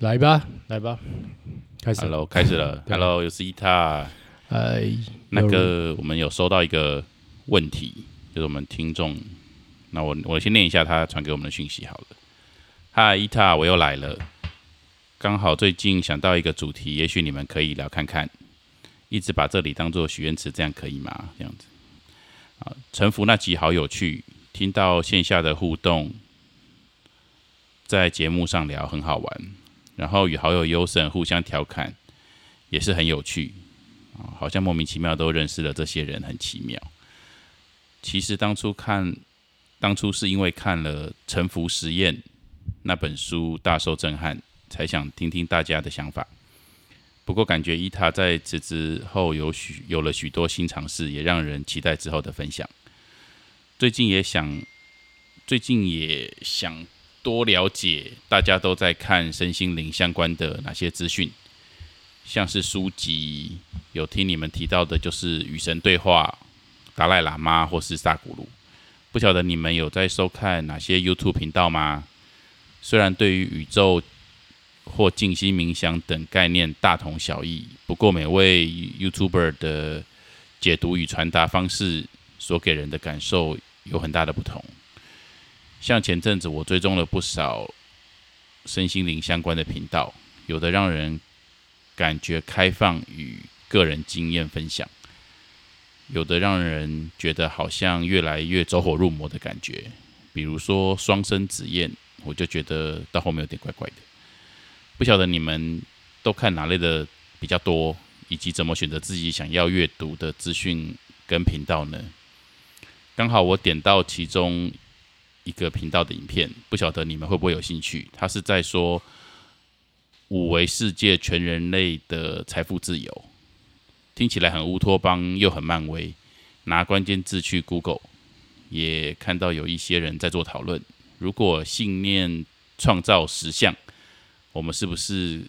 来吧，来吧，开始。Hello，开始了。对 Hello，又是伊塔。哎，那个，我们有收到一个问题，就是我们听众，那我我先念一下他传给我们的讯息好了。嗨，伊塔，我又来了。刚好最近想到一个主题，也许你们可以聊看看。一直把这里当做许愿池，这样可以吗？这样子啊，沉浮那集好有趣，听到线下的互动，在节目上聊很好玩，然后与好友优胜互相调侃，也是很有趣。好像莫名其妙都认识了这些人，很奇妙。其实当初看，当初是因为看了《沉浮实验》那本书大受震撼，才想听听大家的想法。不过感觉伊塔在此之后有许有了许多新尝试，也让人期待之后的分享。最近也想，最近也想多了解大家都在看身心灵相关的哪些资讯，像是书籍，有听你们提到的，就是与神对话、达赖喇嘛或是萨古鲁。不晓得你们有在收看哪些 YouTube 频道吗？虽然对于宇宙或静心冥想等概念大同小异，不过每位 YouTuber 的解读与传达方式所给人的感受有很大的不同。像前阵子我追踪了不少身心灵相关的频道，有的让人感觉开放与个人经验分享，有的让人觉得好像越来越走火入魔的感觉。比如说双生子宴，我就觉得到后面有点怪怪的。不晓得你们都看哪类的比较多，以及怎么选择自己想要阅读的资讯跟频道呢？刚好我点到其中一个频道的影片，不晓得你们会不会有兴趣？他是在说五维世界全人类的财富自由，听起来很乌托邦又很漫威。拿关键字去 Google，也看到有一些人在做讨论：如果信念创造实相，我们是不是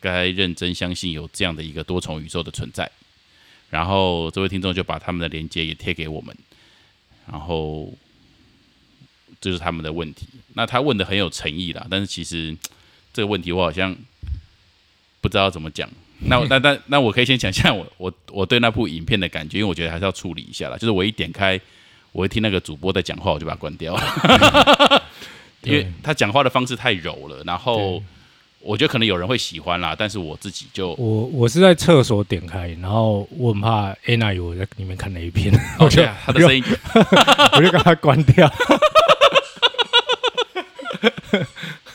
该认真相信有这样的一个多重宇宙的存在？然后这位听众就把他们的连接也贴给我们，然后这是他们的问题。那他问的很有诚意啦，但是其实这个问题我好像不知道怎么讲。那我 那那那我可以先讲一下我我我对那部影片的感觉，因为我觉得还是要处理一下啦。就是我一点开，我会听那个主播在讲话，我就把它关掉了，因为他讲话的方式太柔了，然后对我觉得可能有人会喜欢啦，但是我自己就我我是在厕所点开，然后我很怕 Anna 有我在里面看了一片，哦我就他的声音 我就把它关掉。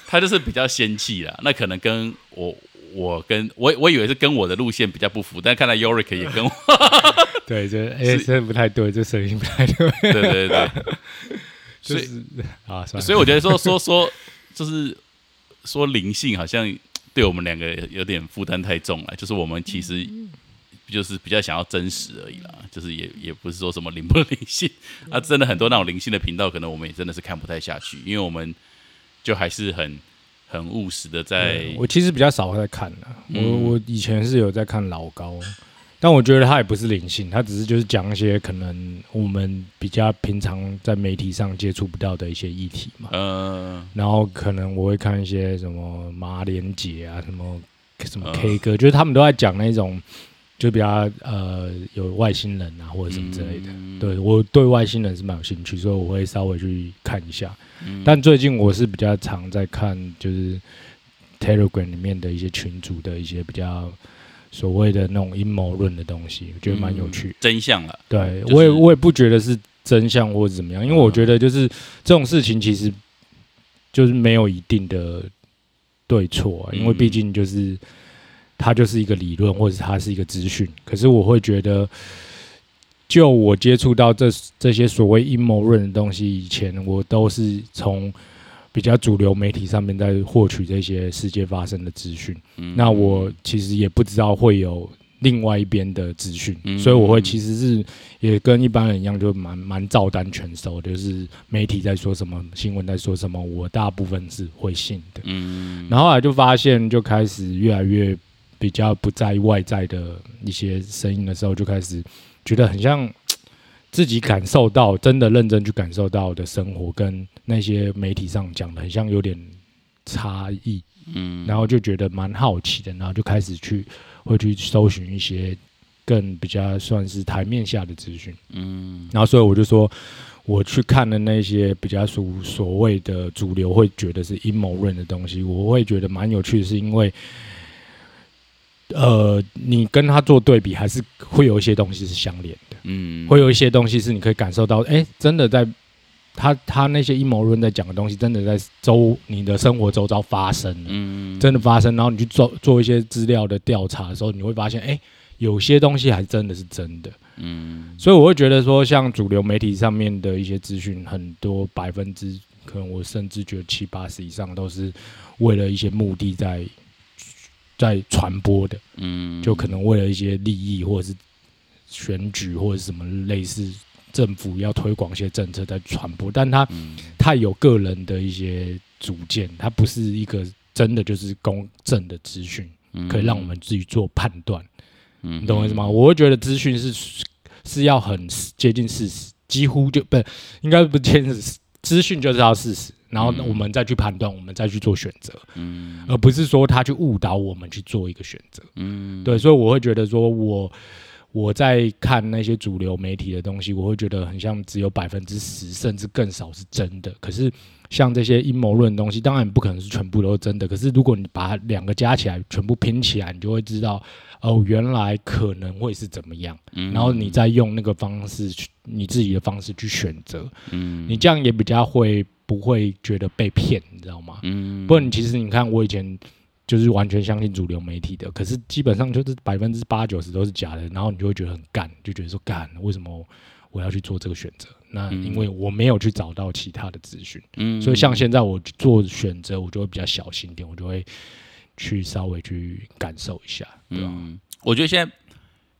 他就是比较仙气啦，那可能跟我我跟我我以为是跟我的路线比较不符，但看来 Yorick 也跟我，对，这哎，这不太对，这声音不太对，对对对，所以啊，所以我觉得说说说就是说灵性好像对我们两个有点负担太重了，就是我们其实就是比较想要真实而已啦，就是也也不是说什么灵不灵性，啊，真的很多那种灵性的频道，可能我们也真的是看不太下去，因为我们就还是很很务实的在对我其实比较少在看了，我嗯。我以前是有在看老高，但我觉得他也不是灵性，他只是就是讲一些可能我们比较平常在媒体上接触不到的一些议题嘛。呃然后可能我会看一些什么马连杰啊，什么什么嗯 K 歌，就是他们都在讲那种就比较呃有外星人啊或者什么之类的。嗯对我对外星人是蛮有兴趣，所以我会稍微去看一下。嗯但最近我是比较常在看，就是 Telegram 里面的一些群组的一些比较所谓的那种阴谋论的东西，我觉得蛮有趣。真相了，对、就是我也我也不觉得是真相或者怎么样，因为我觉得就是这种事情其实就是没有一定的对错、啊，因为嗯毕竟就是它就是一个理论或者它是一个资讯。可是我会觉得，就我接触到这这些所谓阴谋论的东西以前，我都是从比较主流媒体上面在获取这些世界发生的资讯。嗯那我其实也不知道会有另外一边的资讯，嗯所以我会其实是也跟一般人一样，就蛮蛮照单全收，就是媒体在说什么，新闻在说什么，我大部分是会信的。嗯然后后来就发现，就开始越来越比较不在意外在的一些声音的时候，就开始觉得很像自己感受到，真的认真去感受到的生活，跟那些媒体上讲的很像有点差异，嗯，然后就觉得蛮好奇的，然后就开始去会去搜寻一些更比较算是台面下的资讯，嗯。然后所以我就说，我去看的那些比较属所谓的主流会觉得是阴谋论的东西，我会觉得蛮有趣的，是因为，呃，你跟他做对比，还是会有一些东西是相连的，嗯，会有一些东西是你可以感受到，哎，真的在他他那些阴谋论在讲的东西，真的在周你的生活周遭发生了。嗯真的发生，然后你去做做一些资料的调查的时候，你会发现，哎、有些东西还真的是真的。嗯所以我会觉得说，像主流媒体上面的一些资讯，很多百分之可能我甚至觉得七八十以上都是为了一些目的在在传播的，嗯，就可能为了一些利益或者是选举或者什么类似政府要推广一些政策在传播，但它嗯太有个人的一些主见，它不是一个真的就是公正的资讯，嗯可以让我们自己做判断。嗯你懂我意思吗？我会觉得资讯是是要很接近事实，几乎就不应该不接近事实，资讯就是要事实，然后嗯我们再去判断，我们再去做选择，嗯而不是说他去误导我们去做一个选择。嗯对，所以我会觉得说我。我在看那些主流媒体的东西，我会觉得很像只有百分之十甚至更少是真的。可是像这些阴谋论的东西，当然不可能是全部都是真的。可是如果你把它两个加起来，全部拼起来，你就会知道，哦，原来可能会是怎么样。嗯然后你再用那个方式去，你自己的方式去选择，嗯你这样也比较会不会觉得被骗，你知道吗？嗯不然其实你看，我以前就是完全相信主流媒体的，可是基本上就是百分之八九十都是假的，然后你就会觉得很干，就觉得说干，为什么我要去做这个选择？那嗯因为我没有去找到其他的资讯，嗯所以像现在我做选择，我就会比较小心一点，我就会去稍微去感受一下，对吧？嗯，我觉得现在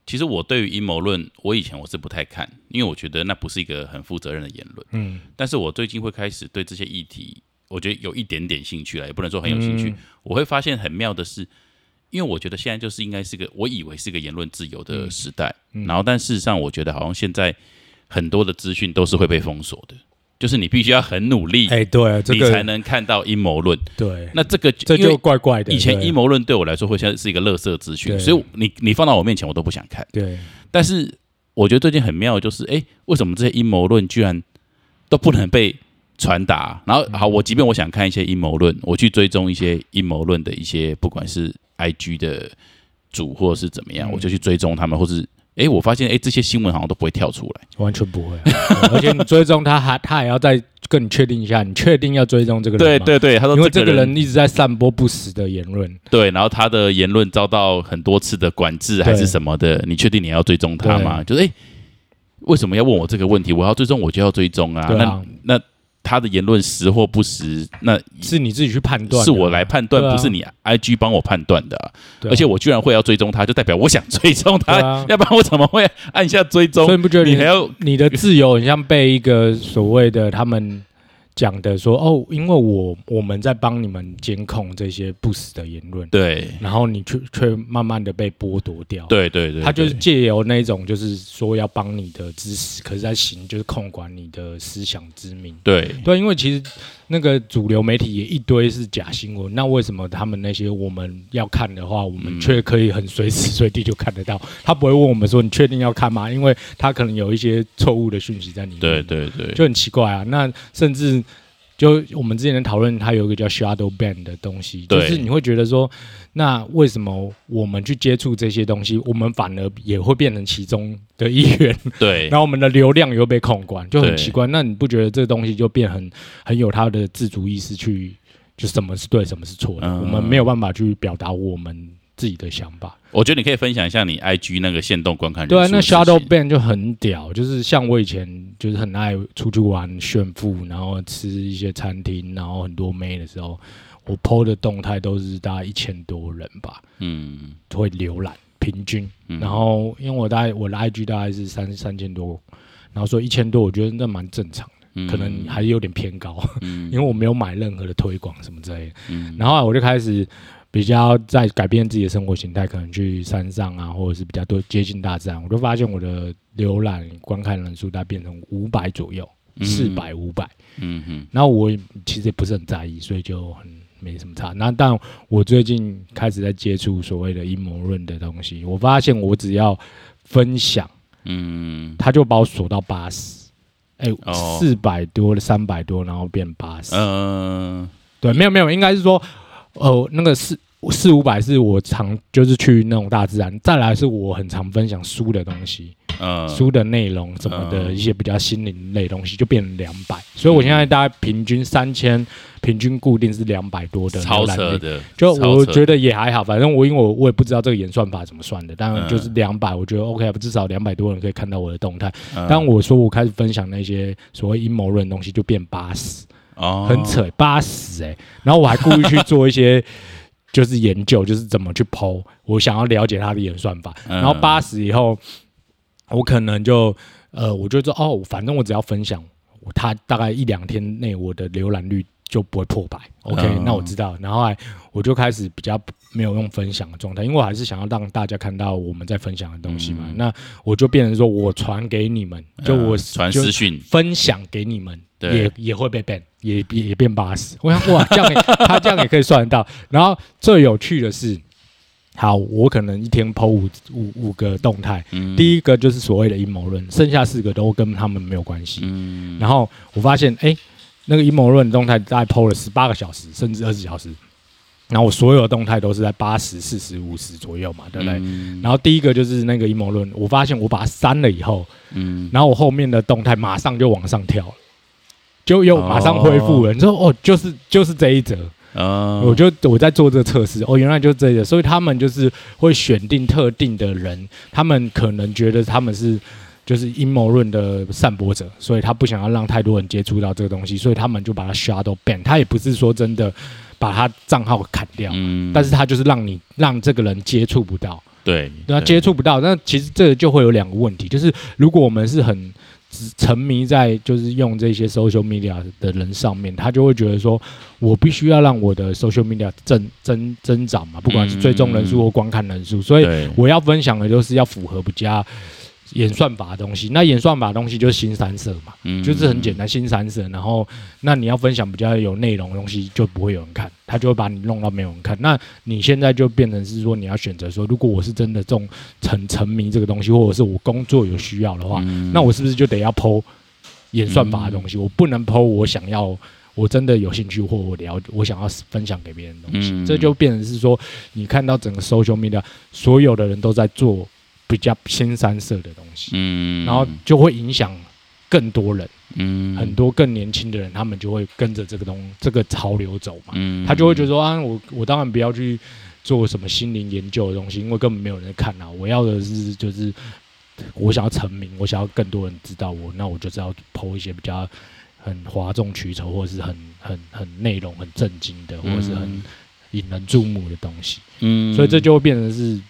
其实我对于阴谋论，我以前我是不太看，因为我觉得那不是一个很负责任的言论。嗯，但是我最近会开始对这些议题，我觉得有一点点兴趣了，也不能说很有兴趣。嗯我会发现很妙的是，因为我觉得现在就是应该是个，我以为是个言论自由的时代，嗯然后但事实上，我觉得好像现在很多的资讯都是会被封锁的，就是你必须要很努力，哎、对，你才能看到阴谋论。对，那这个这就怪怪的。以前阴谋论对我来说会像是一个垃圾资讯，所以你你放到我面前我都不想看。对，但是我觉得最近很妙，的就是哎，为什么这些阴谋论居然都不能被传达？然后好，我即便我想看一些阴谋论，我去追踪一些阴谋论的一些，不管是 IG 的主或者是怎么样，嗯我就去追踪他们，或是哎，我发现哎这些新闻好像都不会跳出来。完全不会、而且你追踪他，还他还要再跟你确定一下，你确定要追踪这个人吗？对对对，他说因为这这个人一直在散播不实的言论。对，然后他的言论遭到很多次的管制还是什么的，你确定你要追踪他吗？就是哎，诶为什么要问我这个问题？我要追踪我就要追踪啊。啊，那那他的言论实或不实，那是你自己去判断啊，是我来判断，啊。不是你 IG 帮我判断的而且我居然会要追踪他，就代表我想追踪他，啊。要不然我怎么会按下追踪？所以？你不觉得你你还要你的自由很像被一个所谓的他们讲的说哦，因为我我们在帮你们监控这些不死的言论，对然后你却却慢慢的被剥夺掉。。对对对，他就是借由那种，就是说要帮你的知识，可是在行就是控管你的思想之名。对对，因为其实那个主流媒体也一堆是假新闻，那为什么他们那些我们要看的话，我们嗯却可以很随时随地就看得到？他不会问我们说你确定要看吗？因为他可能有一些错误的讯息在里面。对对对，就很奇怪啊。那甚至就我们之前的讨论，它有一个叫 shadow ban 的东西，就是你会觉得说，那为什么我们去接触这些东西，我们反而也会变成其中的一员？对 然后我们的流量又被控管，就很奇怪。那你不觉得这个东西就变很很有它的自主意识去，就什么是对，什么是错的？嗯我们没有办法去表达我们自己的想法。我觉得你可以分享一下你 IG 那个限动观看人对啊，那 shadow ban 就很屌，就是像我以前就是很爱出去玩炫富，然后吃一些餐厅，然后很多妹的时候，我 PO 的动态都是大概一千多人吧，嗯会浏览平均。嗯，然后因为我大概我的 IG 大概是三三千多，然后说一千多，我觉得那蛮正常的，嗯可能还有点偏高，嗯 因为我没有买任何的推广什么之类的。嗯然后啊我就开始比较在改变自己的生活形态，可能去山上啊，或者是比较多接近大自然，我就发现我的浏览观看人数大概变成五百左右，四百五百。嗯嗯然后我其实也不是很在意，所以就很没什么差。那但我最近开始在接触所谓的阴谋论的东西，我发现我只要分享，嗯他就把我锁到八十，哎哦，四百多、三百多，然后变八十。嗯对，没有没有，应该是说，呃，那个四四五百是我常就是去那种大自然，再来是我很常分享书的东西，嗯，书的内容什么的嗯一些比较心灵类东西，就变成两百。所以我现在大概平均三千，平均固定是两百多的超浏览率。扯的，就我觉得也还好，反正我因为我我也不知道这个演算法怎么算的，但嗯就是两百，我觉得 OK，至少两百多人可以看到我的动态。嗯当我说我开始分享那些所谓阴谋论的东西，就变八十。哦很扯，八十哎，然后我还故意去做一些就是研究，就是怎么去剖，我想要了解它的演算法。嗯然后八十以后，我可能就呃，我就说哦，反正我只要分享，它大概一两天内我的浏览率就不会破百。OK，、嗯那我知道。然后来我就开始比较没有用分享的状态，因为我还是想要让大家看到我们在分享的东西嘛。嗯那我就变成说我传给你们，就我、嗯传私讯，分享给你们，对也也会被 ban，也也也变八十。我想哇，这样也他这样也可以算得到。然后最有趣的是，好，我可能一天 PO 五五五个动态，嗯第一个就是所谓的阴谋论，剩下四个都跟他们没有关系。嗯然后我发现，哎、那个阴谋论的动态大概 PO 了十八个小时，甚至二十小时。然后我所有的动态都是在八十、四十、五十左右嘛，对不对？嗯然后第一个就是那个阴谋论，我发现我把它删了以后，嗯然后我后面的动态马上就往上跳了，就又马上恢复了。你说哦，就是就是这一则，啊，我就我在做这个测试，哦，原来就是这一则，所以他们就是会选定特定的人，他们可能觉得他们是。就是阴谋论的散播者，所以他不想要让太多人接触到这个东西，所以他们就把他 shadow ban。他也不是说真的把他账号砍掉，嗯但是他就是让你让这个人接触不到。对对啊，接触不到。那其实这个就会有两个问题，就是如果我们是很只沉迷在就是用这些 social media 的人上面，他就会觉得说，我必须要让我的 social media 增增增长嘛，不管是追踪人数或观看人数，所以我要分享的就是要符合比较演算法的东西。那演算法的东西就是新三色嘛，嗯就是很简单，新三色。然后，那你要分享比较有内容的东西，就不会有人看，他就会把你弄到没有人看。那你现在就变成是说，你要选择说，如果我是真的这种很沉迷这个东西，或者是我工作有需要的话，嗯那我是不是就得要剖演算法的东西？我不能剖我想要。我真的有兴趣，或我了，我想要分享给别人的东西，嗯这就变成是说，你看到整个 social media 所有的人都在做比较新三色的东西，嗯然后就会影响更多人。嗯很多更年轻的人，他们就会跟着这个东这个潮流走嘛，嗯他就会觉得说啊，我我当然不要去做什么心灵研究的东西，因为根本没有人看啊。我要的是就是我想要成名，我想要更多人知道我，那我就是要剖一些比较很哗众取宠，或者是很很很内容很震惊的，或者是很引人注目的东西。嗯所以这就会变成是嗯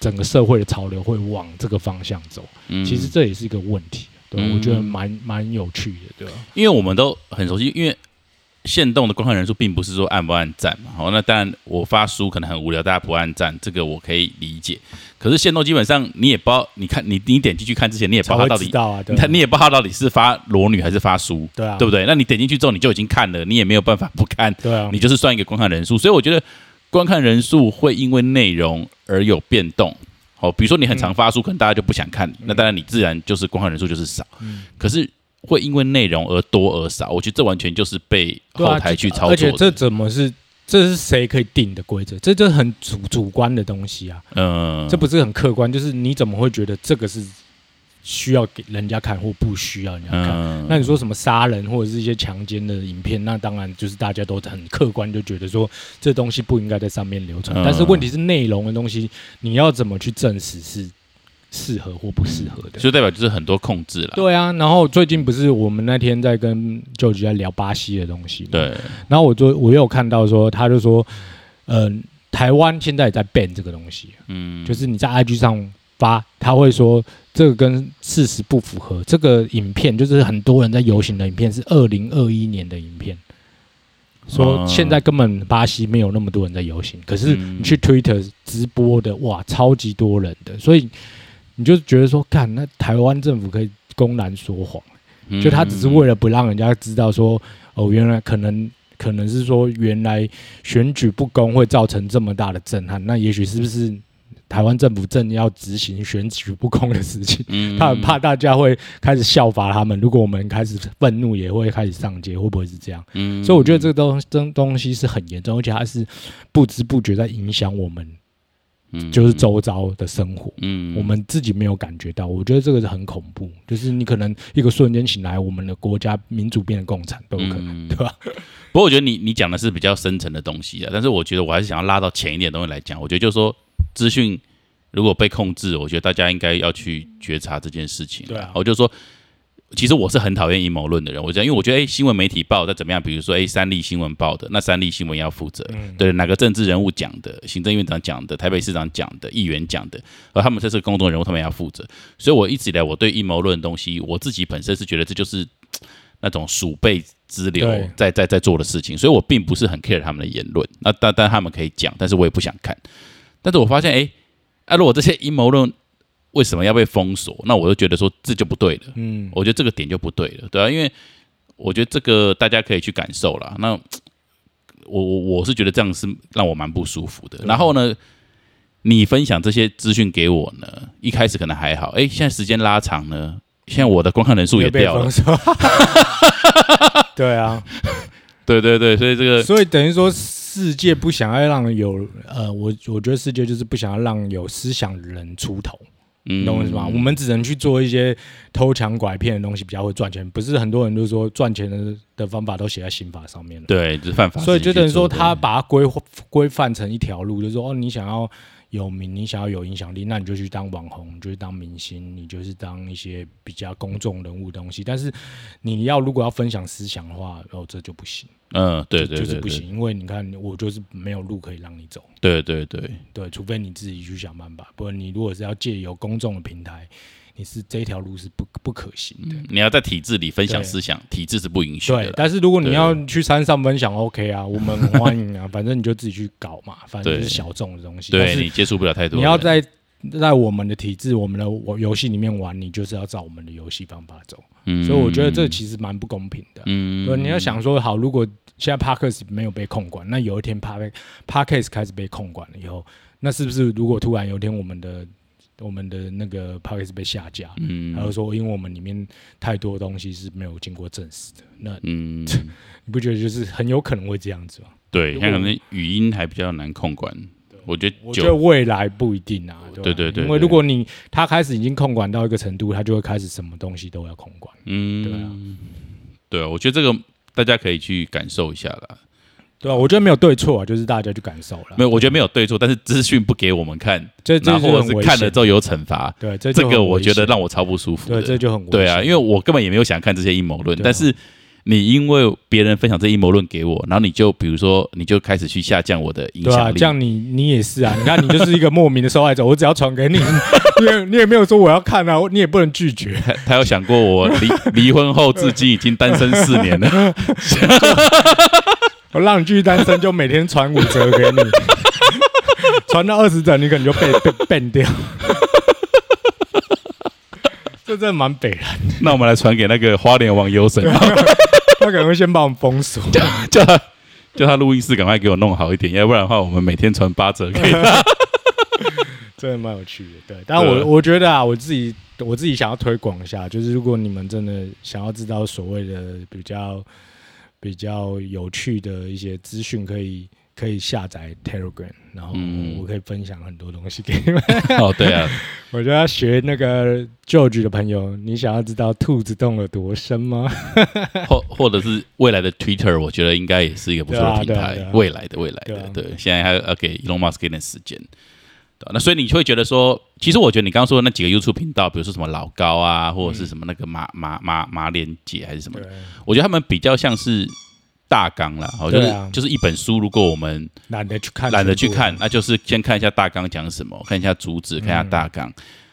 整个社会的潮流会往这个方向走。嗯其实这也是一个问题，对，嗯我觉得蛮蛮有趣的，对吧？因为我们都很熟悉，因为限动的观看人数并不是说按不按赞嘛。好，那当然我发书可能很无聊，大家不按赞，这个我可以理解。可是限动基本上你也不知道，你看你你点进去看之前，你也不知道他到底，知道啊，他你也不知道他到底是发裸女还是发书，对啊，对不对？那你点进去之后，你就已经看了，你也没有办法不看，对啊，你就是算一个观看人数。所以我觉得观看人数会因为内容而有变动。哦，比如说你很常发书，可能大家就不想看，那当然你自然就是观看人数就是少。嗯可是会因为内容而多而少，我觉得这完全就是被后台去操作而且这。怎么是这是谁可以定的规则？这这很主主观的东西啊，嗯，这不是很客观。就是你怎么会觉得这个是需要给人家看或不需要人家看？嗯，那你说什么杀人或者是一些强奸的影片，那当然就是大家都很客观，就觉得说这东西不应该在上面流传。嗯但是问题是内容的东西，你要怎么去证实是适合或不适合的？就代表就是很多控制了。对啊，然后最近不是我们那天在跟舅舅在聊巴西的东西嘛，对，然后我就我又看到说，他就说，嗯、台湾现在也在 ban 这个东西，嗯，就是你在 IG 上发，他会说这个跟事实不符合。这个影片就是很多人在游行的影片，是二零二一年的影片，说哦现在根本巴西没有那么多人在游行，可是嗯。你去 Twitter 直播的，哇，超级多人的，所以你就觉得说，看，那台湾政府可以公然说谎。嗯。就他只是为了不让人家知道说，哦，原来可能可能是说原来选举不公会造成这么大的震撼，那也许是不是台湾政府正要执行选举不公的事情？嗯他很怕大家会开始效法他们，如果我们开始愤怒，也会开始上街，会不会是这样？嗯所以我觉得这个东这东西是很严重，而且它是不知不觉在影响我们，嗯就是周遭的生活。嗯我们自己没有感觉到，我觉得这个是很恐怖。就是你可能一个瞬间醒来，我们的国家民主变成共产都有可能，嗯对吧？不过我觉得你你讲的是比较深层的东西啊，但是我觉得我还是想要拉到浅一点的东西来讲。我觉得就是说，资讯如果被控制，我觉得大家应该要去觉察这件事情。对啊我就说，其实我是很讨厌阴谋论的人。我讲，因为我觉得，哎、新闻媒体报的怎么样？比如说，哎、三立新闻报的，那三立新闻要负责。嗯，对哪个政治人物讲的，行政院长讲的，台北市长讲的，议员讲的，而他们这是公众人物，他们要负责。所以我一直以来，我对阴谋论的东西，我自己本身是觉得这就是那种鼠辈支流对在在在做的事情，所以我并不是很 care 他们的言论。那但但他们可以讲，但是我也不想看。但是我发现，哎，啊，如果这些阴谋论为什么要被封锁？那我就觉得说这就不对了。嗯，我觉得这个点就不对了，对啊，因为我觉得这个大家可以去感受啦。那我我我是觉得这样是让我蛮不舒服的。然后呢，你分享这些资讯给我呢，一开始可能还好，哎，现在时间拉长呢，现在我的观看人数也掉了。对啊，对对对，所以这个所以等于说，世界不想要让有呃，我我觉得世界就是不想要让有思想的人出头。嗯你懂我意思吗？我们只能去做一些偷抢拐骗的东西，比较会赚钱。不是很多人都说赚钱的的方法都写在刑法上面了。对，就是犯法，所以就等于说，他把它规规范成一条路，就是说，哦，你想要有名，你想要有影响力，那你就去当网红，你就去当明星，你就是当一些比较公众人物的东西。但是你要如果要分享思想的话，哦，这就不行，嗯，对就对对对就是不行，因为你看，我就是没有路可以让你走。对对对，对，除非你自己去想办法，不然你如果是要借由公众的平台，你是这条路是不不可行的。你要在体制里分享思想，体制是不允许的对。，但是如果你要去山上分享，OK 啊，我们欢迎啊，反正你就自己去搞嘛，反正就是小众的东西。对你接触不了太多，你要在在我们的体制、我们的我游戏里面玩，你就是要照我们的游戏方法走。嗯，所以我觉得这其实蛮不公平的。嗯，对，你要想说，好，如果现在 Parkes 没有被控管，那有一天 Park Parkes 开始被控管了以后，那是不是如果突然有一天我们的我们的那个 Parkes 被下架，嗯，还有说因为我们里面太多东西是没有经过证实的，那嗯，你不觉得就是很有可能会这样子吗？对，如果像可能语音还比较难控管，我觉得我觉得，未来不一定啊，对吧对对对因为如果你他开始已经控管到一个程度，他就会开始什么东西都要控管。嗯，对啊，对啊，我觉得这个大家可以去感受一下啦。对啊，我觉得没有对错啊，就是大家去感受了。没有，我觉得没有对错，但是资讯不给我们看，这这然后或者是看了之后有惩罚，对，这这个我觉得让我超不舒服对，的。这就很对啊，因为我根本也没有想看这些阴谋论，但是你因为别人分享这阴谋论给我，然后你就比如说你就开始去下降我的影对啊，响力，这样你你也是啊，你看你就是一个莫名的受害者，我只要传给你，你也你也没有说我要看啊，你也不能拒绝。他他有想过我离离婚后至今已经单身四年了，我让你继续单身，就每天传五折给你，传到二十折，你可能就被被 ban 掉。这真的蛮北蓝，那我们来传给那个花莲网友神，他可能会先把我们封锁。叫他叫他录音室赶快给我弄好一点，要不然的话我们每天传八折给他。真的蛮有趣的，对。但我我觉得啊，我自己我自己想要推广一下，就是如果你们真的想要知道所谓的比较比较有趣的一些资讯，可以可以下载 Telegram，然后嗯我可以分享很多东西给你们。哦，对啊，我觉得要学那个 George 的朋友，你想要知道兔子洞有多深吗？或或者是未来的 Twitter，我觉得应该也是一个不错的平台啊啊啊，未来的未来的，对，现在还要给 Elon Musk 一点时间。那所以你会觉得说，其实我觉得你刚刚说的那几个 YouTube 频道，比如说什么老高啊，或者是什么那个马马马马连姐还是什么，，我觉得他们比较像是大纲啦，好，就是、啊就是一本书，如果我们懒得去看，懒得去看，，那就是先看一下大纲讲什么，看一下主旨，看一下大纲。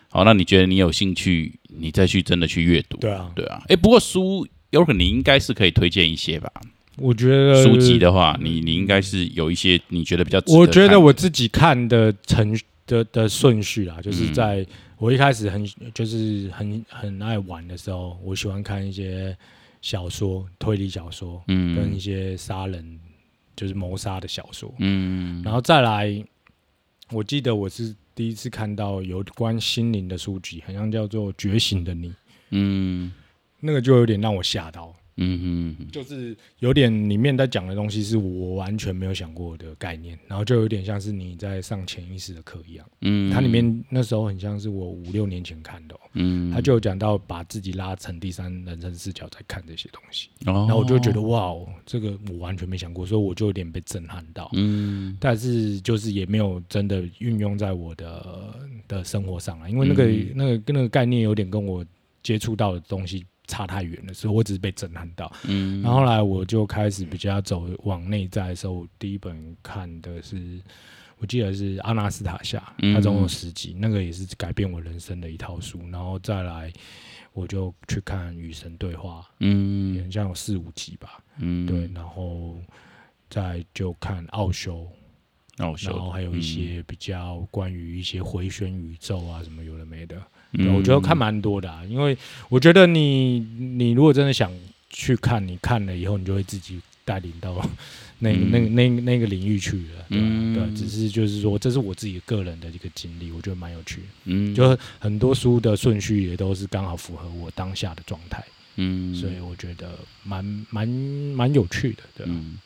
好，那你觉得你有兴趣，你再去真的去阅读。对啊，对啊，哎，不过书有可能你应该是可以推荐一些吧。我觉得书籍的话，你你应该是有一些你觉得比较值得我觉得我自己看的程的的顺序啊，就是嗯。在我一开始很就是很很爱玩的时候，我喜欢看一些小说、推理小说，嗯。跟一些杀人就是谋杀的小说，嗯。然后再来，我记得我是第一次看到有关心灵的书籍，好像叫做《觉醒的你》，嗯。那个就有点让我吓到，嗯嗯就是有点里面在讲的东西是我完全没有想过的概念，然后就有点像是你在上潜意识的课一样。嗯，它里面那时候很像是我五六年前看的、哦，嗯，他就有讲到把自己拉成第三人称视角在看这些东西，然然后我就觉得哇哦，这个我完全没想过，所以我就有点被震撼到。嗯。但是就是也没有真的运用在我的的生活上啊，因为那个、嗯。那个跟那个概念有点跟我接触到的东西差太远了，所以我只是被震撼到。嗯，然后后来我就开始比较走往内在的时候，我第一本看的是，我记得是阿纳斯塔夏，嗯。它总共有十集，那个也是改变我人生的一套书。然后再来，我就去看《与神对话》，嗯。好像有四五集吧，嗯。对，，然后再就看奥修，那我然后还有一些比较关于一些回旋宇宙啊什么有的没的，我觉得看蛮多的、啊，因为我觉得你你如果真的想去看，你看了以后，你就会自己带领到 那个、嗯。那个那那个领域去了，嗯对，只是就是说，这是我自己个人的一个经历，我觉得蛮有趣的。嗯。就很多书的顺序也都是刚好符合我当下的状态，嗯，所以我觉得蛮蛮蛮有趣的，对吧、嗯，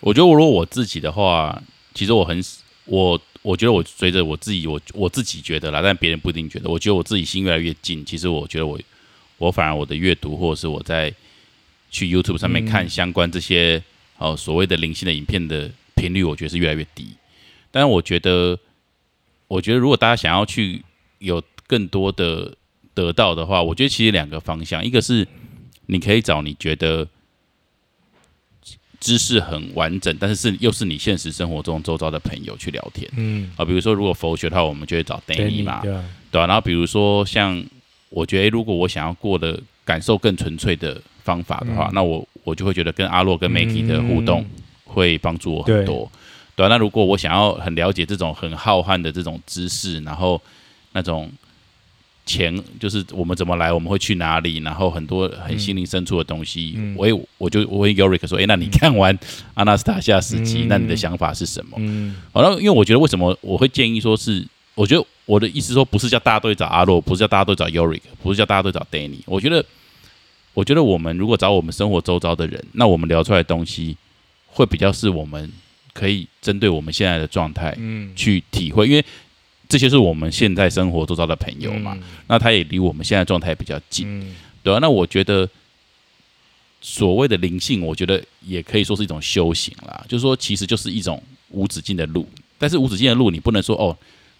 我觉得如果我自己的话，其实我很我我觉得我随着我自己我我自己觉得啦，但别人不一定觉得。我觉得我自己心越来越近，其实我觉得我我反而我的阅读或者是我在去 YouTube 上面嗯看相关这些哦所谓的灵性的影片的频率，我觉得是越来越低。但是我觉得，我觉得如果大家想要去有更多的得到的话，我觉得其实两个方向，一个是你可以找你觉得知识很完整，但是是又是你现实生活中周遭的朋友去聊天。嗯，啊。比如说，如果佛学的话，我们就会找 Danny 嘛，对啊，对啊，然后比如说像我觉得，如果我想要过的感受更纯粹的方法的话，嗯。那我我就会觉得跟阿洛跟 Makey 的互动会帮助我很对。多。对啊，那如果我想要很了解这种很浩瀚的这种知识，然后那种钱就是我们怎么来，我们会去哪里，然后很多很心灵深处的东西，嗯我也我就我问 Yorick 说，诶，那你看完阿纳斯塔夏时期，嗯那你的想法是什么？嗯好，那因为我觉得为什么我会建议说是，我觉得我的意思说不是叫大家都去找阿洛，不是叫大家都找 Yorick，不是叫大家都找 Danny。我觉得，我觉得我们如果找我们生活周遭的人，那我们聊出来的东西会比较是我们可以针对我们现在的状态嗯，去体会，因为这些是我们现在生活周遭的朋友嘛，那他也离我们现在状态比较近，嗯，对啊，那我觉得所谓的灵性，我觉得也可以说是一种修行啦。就是说，其实就是一种无止境的路。但是无止境的路，你不能说哦，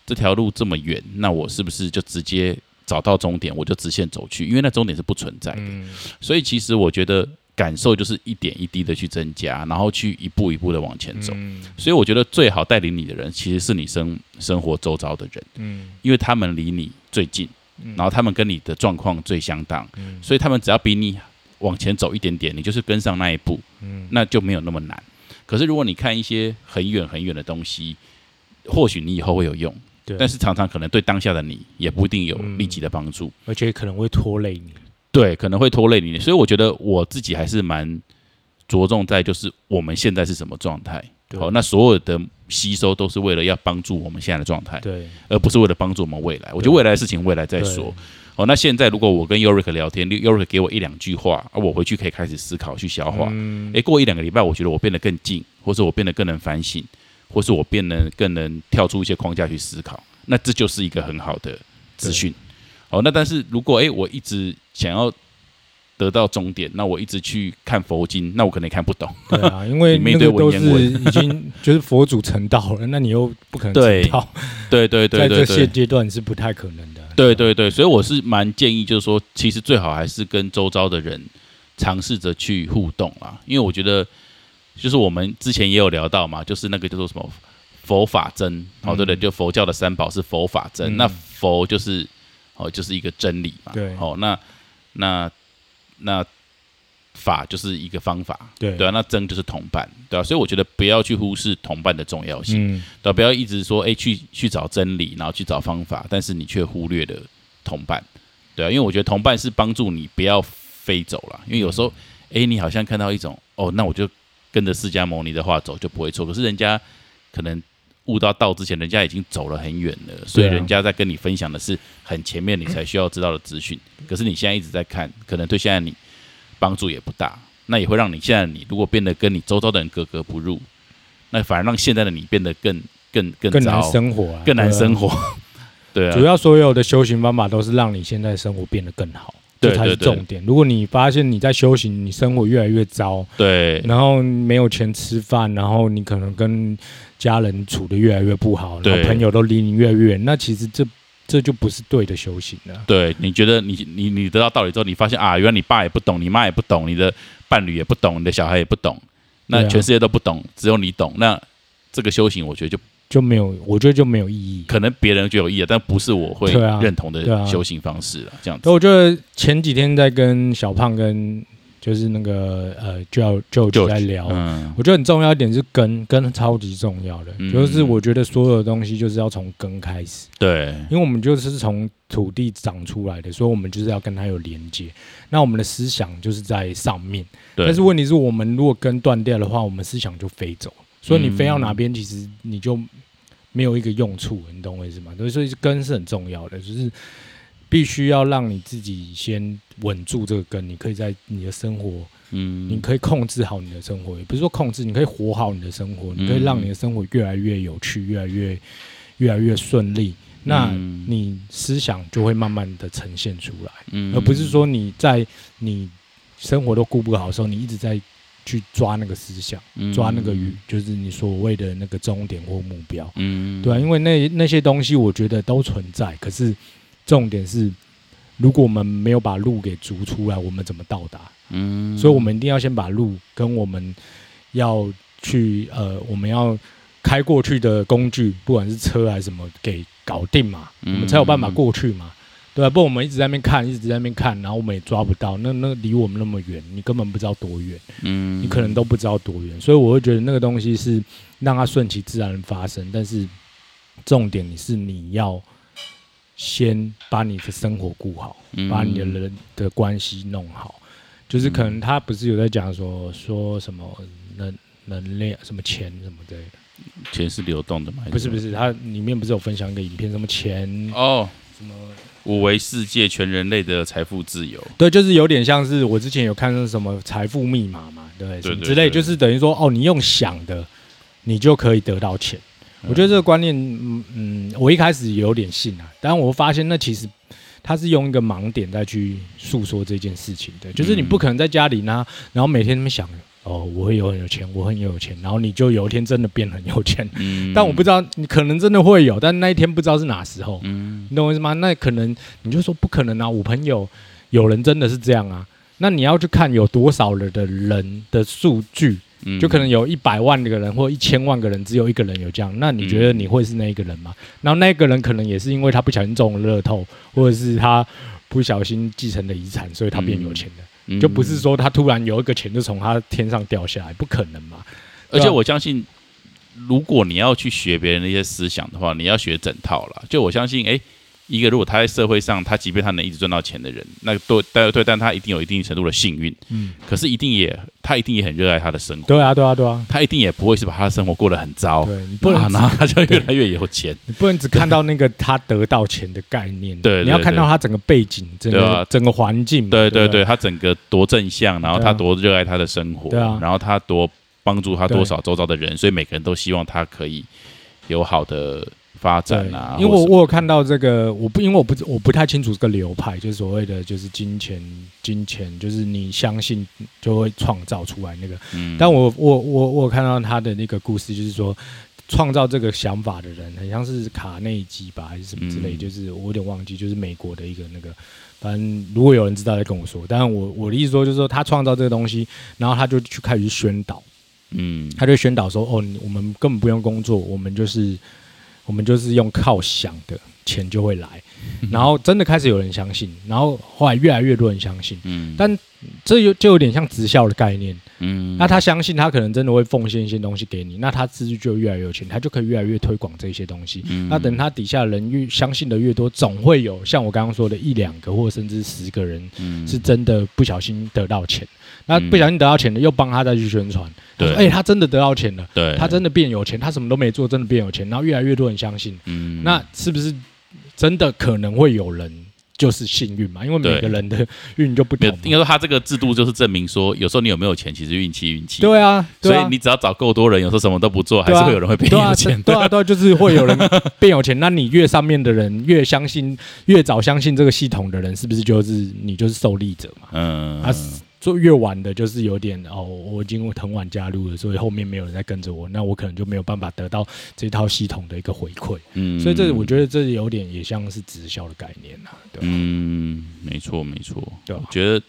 这条路这么远，那我是不是就直接找到终点，我就直线走去？因为那终点是不存在的。嗯所以其实我觉得感受就是一点一滴的去增加，然后去一步一步的往前走。嗯所以我觉得最好带领你的人，其实是你生生活周遭的人，嗯因为他们离你最近，嗯然后他们跟你的状况最相当。嗯所以他们只要比你往前走一点点，你就是跟上那一步，嗯那就没有那么难。可是如果你看一些很远很远的东西，或许你以后会有用，对，但是常常可能对当下的你也不一定有嗯立即的帮助，而且可能会拖累你。对，可能会拖累你。所以我觉得我自己还是蛮着重在就是我们现在是什么状态。对好，那所有的吸收都是为了要帮助我们现在的状态，对，而不是为了帮助我们未来。我觉得未来的事情未来再说。哦，那现在如果我跟 Yorick 聊天，Yorick 给我一两句话，啊，我回去可以开始思考去消化。嗯诶，过一两个礼拜，我觉得我变得更近，或是我变得更能反省，或是我变得更能跳出一些框架去思考，那这就是一个很好的资讯。好，那但是如果诶，我一直想要得到终点，那我一直去看佛经，那我可能也看不懂。对啊，因为 那个都文言文。是已经就是佛祖成道了，那你又不可能 对。成道，对对对在对。对这现阶段是不太可能的。对对对，所以我是蛮建议，就是说，其实最好还是跟周遭的人尝试着去互动啊，因为我觉得，就是我们之前也有聊到嘛，就是那个叫做什么佛法真，哦，对不对？嗯就佛教的三宝是佛法真，嗯。那佛就是哦，就是一个真理嘛，对。哦，那那那法就是一个方法，对对啊，那真就是同伴，对啊，所以我觉得不要去忽视同伴的重要性。嗯，对，不要一直说，哎、去去找真理，然后去找方法，但是你却忽略了同伴，对啊，因为我觉得同伴是帮助你不要飞走了。因为有时候，哎，你好像看到一种，哦，那我就跟着释迦牟尼的话走就不会错。可是人家可能悟到道之前，人家已经走了很远了，所以人家在跟你分享的是很前面你才需要知道的资讯。可是你现在一直在看，可能对现在你帮助也不大。那也会让你现在你如果变得跟你周遭的人格格不入，那反而让现在的你变得更更更更难生活，更难生活。对啊，主要所有的修行方法都是让你现在生活变得更好，这才是重点。如果你发现你在修行，你生活越来越糟，对，然后没有钱吃饭，然后你可能跟家人处的越来越不好，然后朋友都离你越来越远，那其实这。这就不是对的修行了。对，你觉得你你你得到道理之后，你发现啊，原来你爸也不懂，你妈也不懂，你的伴侣也不懂，你的小孩也不懂，那全世界都不懂，只有你懂。那这个修行，我觉得就就没有，我觉得就没有意义。可能别人就有意义，但不是我会认同的修行方式了。这样子。我觉得前几天在跟小胖跟。就是那个呃，就要就就在聊，我觉得很重要一点是根，根超级重要的，就是我觉得所有的东西就是要从根开始，对，因为我们就是从土地长出来的，所以我们就是要跟它有连接。那我们的思想就是在上面，但是问题是我们如果根断掉的话，我们思想就飞走，所以你飞到哪边，其实你就没有一个用处，你懂我意思吗？所以根是很重要的，就是。必须要让你自己先稳住这个根，你可以在你的生活，嗯，你可以控制好你的生活，也不是说控制，你可以活好你的生活，你可以让你的生活越来越有趣，越来越越来越顺利，那你思想就会慢慢的呈现出来，嗯，而不是说你在你生活都顾不好的时候，你一直在去抓那个思想，抓那个鱼，就是你所谓的那个终点或目标，嗯，对啊，因为那那些东西我觉得都存在，可是。重点是，如果我们没有把路给逐出来，我们怎么到达？嗯，所以我们一定要先把路跟我们要去呃，我们要开过去的工具，不管是车还是什么，给搞定嘛，我们才有办法过去嘛，对啊？不，我们一直在那边看，一直在那边看，然后我们也抓不到，那那离我们那么远，你根本不知道多远，嗯，你可能都不知道多远，所以我会觉得那个东西是让它顺其自然发生，但是重点你是你要。先把你的生活顾好，把你的人的关系弄好，就是可能他不是有在讲说说什么能能量什么钱什么之类的，钱是流动的吗？不是不是，他里面不是有分享一个影片，什么钱哦，什么五维世界全人类的财富自由，对，就是有点像是我之前有看到什么财富密码嘛，对，什么之类，就是等于说哦，你用想的，你就可以得到钱。我觉得这个观念，嗯嗯，我一开始有点信啊，但我发现那其实他是用一个盲点再去诉说这件事情的，就是你不可能在家里呢，然后每天那么想，哦，我会有很有钱，我很有钱，然后你就有一天真的变很有钱，嗯，但我不知道你可能真的会有，但那一天不知道是哪时候，嗯，你懂我意思吗？那可能你就说不可能啊，我朋友有人真的是这样啊，那你要去看有多少了的人的数据。就可能有一百万个人或一千万个人，只有一个人有这样，那你觉得你会是那一个人吗？然后那个人可能也是因为他不小心中了乐透，或者是他不小心继承了遗产，所以他变有钱的，就不是说他突然有一个钱就从他天上掉下来，不可能嘛。而且我相信，如果你要去学别人的一些思想的话，你要学整套了。就我相信，哎。一个如果他在社会上，他即便他能一直赚到钱的人，那对对对，但他一定有一定程度的幸运。嗯，可是一定也他一定也很热爱他的生活。对啊，对啊，对啊，他一定也不会是把他的生活过得很糟。对，你不能然后他就 越来越有钱。你不能只看到那个他得到钱的概念。对，你要看到他整个背景，整个整个环境。对对对，他整个多正向，然后他多热爱他的生活。对啊，然后他多帮助他多少周遭的人，所以每个人都希望他可以有好的。发展啊，因为我我有看到这个，我不因为我不我不太清楚这个流派，就是所谓的就是金钱金钱，就是你相信就会创造出来那个。嗯，但我我我我有看到他的那个故事，就是说创造这个想法的人，很像是卡内基吧，还是什么之类，就是我有点忘记，就是美国的一个那个。反正如果有人知道，再跟我说。但是我我的意思说，就是说他创造这个东西，然后他就去开始宣导，嗯，他就宣导说，哦，我们根本不用工作，我们就是。我们就是用靠想的钱就会来，然后真的开始有人相信，然后后来越来越多人相信。嗯，但这有就有点像直销的概念，嗯，那他相信他可能真的会奉献一些东西给你，那他自己就越来越有钱，他就可以越来越推广这些东西。嗯。那等他底下人越相信的越多，总会有像我刚刚说的一两个或甚至十个人嗯。是真的不小心得到钱。那不小心得到钱的，又帮他再去宣传，对哎、他真的得到钱了，对，他真的变有钱，他什么都没做，真的变有钱，然后越来越多人相信，嗯那是不是真的可能会有人就是幸运嘛？因为每个人的运就不同嘛。没有应该说他这个制度就是证明说，有时候你有没有钱，其实运气运气。对啊，所以你只要找够多人，有时候什么都不做，还是会有人会变有钱对啊，对啊，就是会有人变有钱。那你越上面的人越相信，越早相信这个系统的人，是不是就是你就是受力者嘛？嗯，啊，做越晚的，就是有点哦，我已经很晚加入了，所以后面没有人在跟着我，那我可能就没有办法得到这套系统的一个回馈。嗯所以这我觉得这有点也像是直销的概念呐、对吧？嗯，没错没错，对吧我觉得。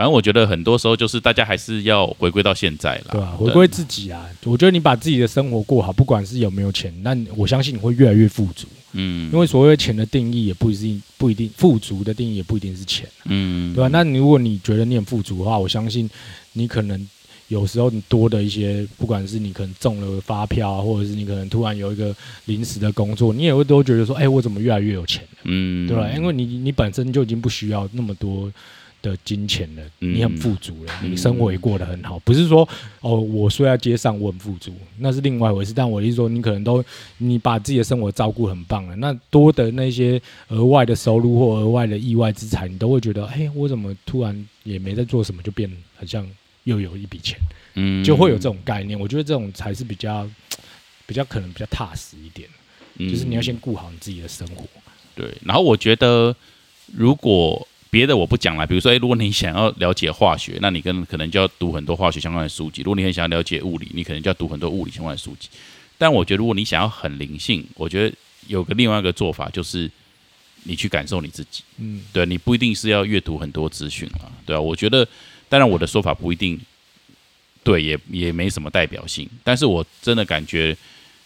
反正我觉得很多时候就是大家还是要回归到现在了，对吧、回归自己啊，我觉得你把自己的生活过好，不管是有没有钱，那我相信你会越来越富足。嗯，因为所谓钱的定义也不一定不一定富足的定义也不一定是钱，嗯，对吧、那你如果你觉得你很富足的话，我相信你可能有时候你多的一些，不管是你可能中了发票啊，或者是你可能突然有一个临时的工作，你也会都觉得说，哎、我怎么越来越有钱了，嗯，对吧、因为你你本身就已经不需要那么多。的金钱了，嗯你很富足了，嗯你生活也过得很好，不是说哦，我睡在街上我很富足，那是另外一回事。但我的意思说，你可能都你把自己的生活照顾很棒了，那多的那些额外的收入或额外的意外之财，你都会觉得，哎，我怎么突然也没在做什么，就变很像又有一笔钱，嗯就会有这种概念。我觉得这种才是比较比较可能比较踏实一点，就是你要先顾好你自己的生活。对，然后我觉得如果别的我不讲了，比如说，诶，如果你想要了解化学，那你跟可能就要读很多化学相关的书籍；如果你很想要了解物理，你可能就要读很多物理相关的书籍。但我觉得，如果你想要很灵性，我觉得有个另外一个做法，就是你去感受你自己。嗯，对你不一定是要阅读很多资讯啊，对啊，我觉得，当然我的说法不一定对，也也没什么代表性，但是我真的感觉，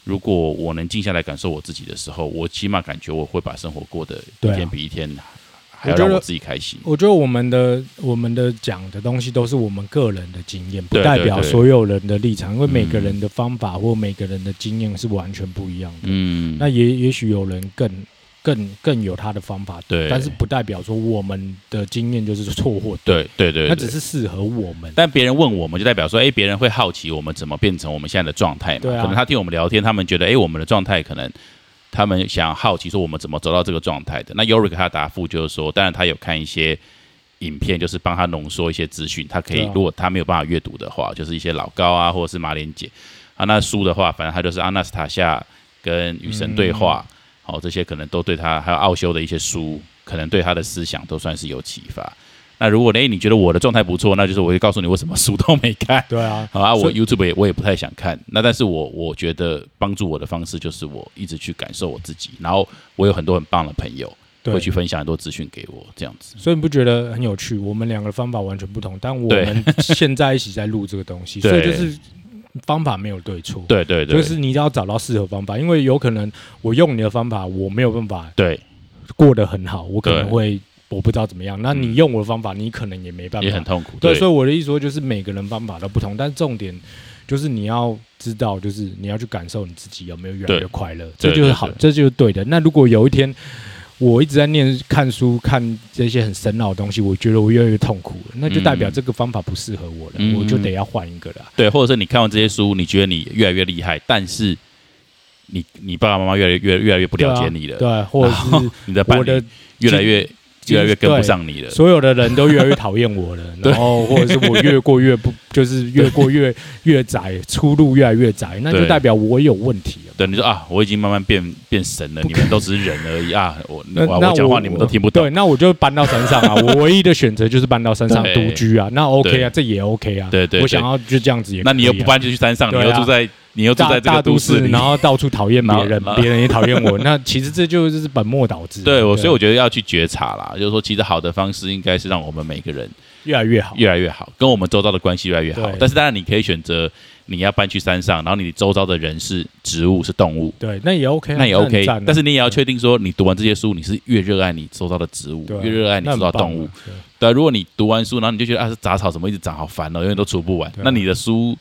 如果我能静下来感受我自己的时候，我起码感觉我会把生活过得一天比一天还要我觉得让我自己开心。我觉得我们的我们的讲的东西都是我们个人的经验，不代表所有人的立场，因为每个嗯人的方法或每个人的经验是完全不一样的。嗯，那也也许有人更更更有他的方法，对但是不代表说我们的经验就是错或对，对对对，那只是适合我们。但别人问我们，就代表说，哎，别人会好奇我们怎么变成我们现在的状态嘛？对啊可能他听我们聊天，他们觉得，哎，我们的状态可能他们想好奇说我们怎么走到这个状态的。那 Yorick 他的答复就是说，当然他有看一些影片，就是帮他浓缩一些资讯，他可以、啊如果他没有办法阅读的话，就是一些老高啊，或者是马莲姐啊。那书的话，反正他就是阿纳斯塔夏跟与神对话，好、这些可能都对他还有奥修的一些书，可能对他的思想都算是有启发。那如果呢，你觉得我的状态不错，那就是我会告诉你为什么书都没看。对啊，好啊，我 YouTube 也我也不太想看。那但是我我觉得帮助我的方式就是我一直去感受我自己，然后我有很多很棒的朋友会去分享很多资讯给我，这样子。所以你不觉得很有趣？我们两个的方法完全不同，但我们现在一起在录这个东西，所以就是方法没有对错。对对对，就是你要找到适合方法，因为有可能我用你的方法，我没有办法对过得很好，我可能会我不知道怎么样。那你用我的方法，你可能也没办法。也很痛苦。对，对，所以我的意思说，就是每个人方法都不同，但重点就是你要知道，就是你要去感受你自己有没有越来越快乐，这就是好这就是对的。那如果有一天我一直在念看书、看这些很深奥的东西，我觉得我越来越痛苦了，那就代表嗯这个方法不适合我了，嗯我就得要换一个了。对，或者是你看完这些书，你觉得你越来越厉害，但是你你爸爸妈妈越来越越越来越不了解你了，对，或者是你的伴侣越来越精越来越跟不上你了。所有的人都越来越讨厌我了，对然后或者是我越过越不，就是越过越越窄，出路越来越窄，那就代表我有问题了。对，你说啊，我已经慢慢变变神了，你们都只是人而已啊！我那那我我讲话你们都听不懂对，那我就搬到山上啊！我唯一的选择就是搬到山上独居啊，那 OK 啊，这也 OK 啊。对对对我想要就这样子也那你又不搬就去山上，你对啊又住在你又住在这个大都市里，然后到处讨厌别人嘛，别人也讨厌我，那其实这就是本末倒置。对我，所以我啊觉得要去觉察啦，就是说，其实好的方式应该是让我们每个人越来越好。越来越好，跟我们周遭的关系越来越好。但是当然，你可以选择你要搬去山上，然后你周遭的人是植物是动物，对，那也 OK，啊那也 OK。但是你也要确定说，你读完这些书，你是越热爱你周遭的植物啊，越热爱你周遭的动物啊。对如果你读完书，然后你就觉得啊，是杂草怎么一直长，好烦哦，永远都除不完。那你的书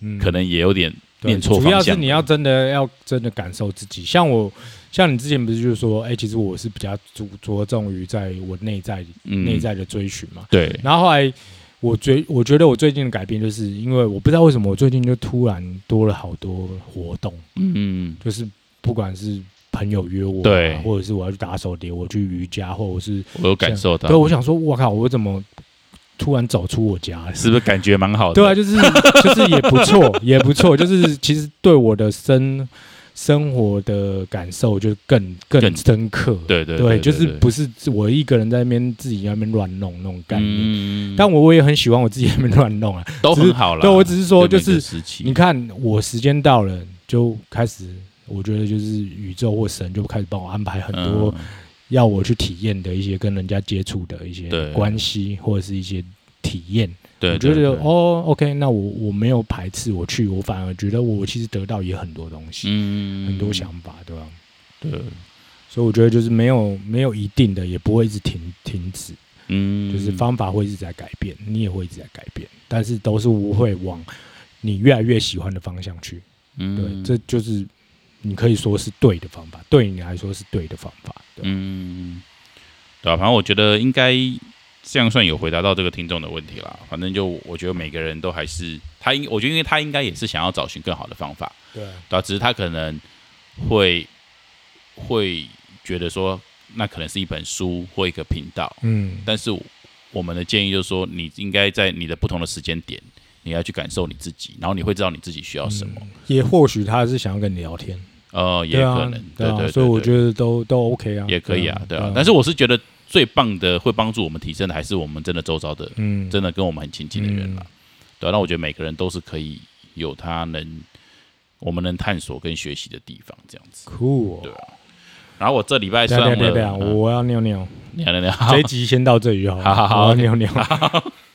嗯可能也有点对念错主要。是你要真的要真的感受自己，像我，像你之前不是就是说，哎、其实我是比较着着重于在我内在嗯。内在的追寻嘛。对，然后后来我觉，我觉得我最近的改变，就是因为我不知道为什么我最近就突然多了好多活动，嗯，就是不管是朋友约我、啊，对。或者是我要去打手碟，我去瑜伽，或者是我有感受到。对，，我想说，我靠，我怎么突然走出我家？是不是感觉蛮好的？对啊，就是就是也不错，也不错，就是其实对我的生生活的感受就更更更深刻。对对对，就是不是我一个人在那边自己在那边乱弄那种概念。嗯，但我我也很喜欢我自己在那边乱弄啊。都是很好了。对我只是说就是你看，我时间到了就开始，我觉得就是宇宙或神就开始帮我安排很多嗯要我去体验的一些跟人家接触的一些关系或者是一些体验。对，我觉得哦，OK，那我我没有排斥我去，我反而觉得我其实得到也很多东西，嗯，很多想法，对吧？对，所以我觉得就是没有没有一定的，也不会一直停停止，嗯，就是方法会一直在改变，你也会一直在改变，但是都是我会往你越来越喜欢的方向去。嗯。对，嗯这就是你可以说是对的方法，对你来说是对的方法。对，嗯，对啊，反正我觉得应该这样算有回答到这个听众的问题啦。反正就我觉得每个人都还是他应，我觉得因为他应该也是想要找寻更好的方法，对，对啊，只是他可能会会觉得说，那可能是一本书或一个频道，嗯，但是我们的建议就是说，你应该在你的不同的时间点，你要去感受你自己，然后你会知道你自己需要什么。也或许他是想要跟你聊天，呃，也可能，对对啊，对对，所以我对觉得都都 OK 啊，也可以啊，对啊。但是是我是觉得最棒的会帮助我们提升的，还是我们真的周遭的，嗯，真的跟我们很亲近的人啦嗯。对啊，那我觉得每个人都是可以有他能我们能探索跟学习的地方，这样子。酷对。啊。然后我这礼拜等上了，我要尿尿，你看，你看，这一集先到这里就好了。好好好我要 OK 尿尿。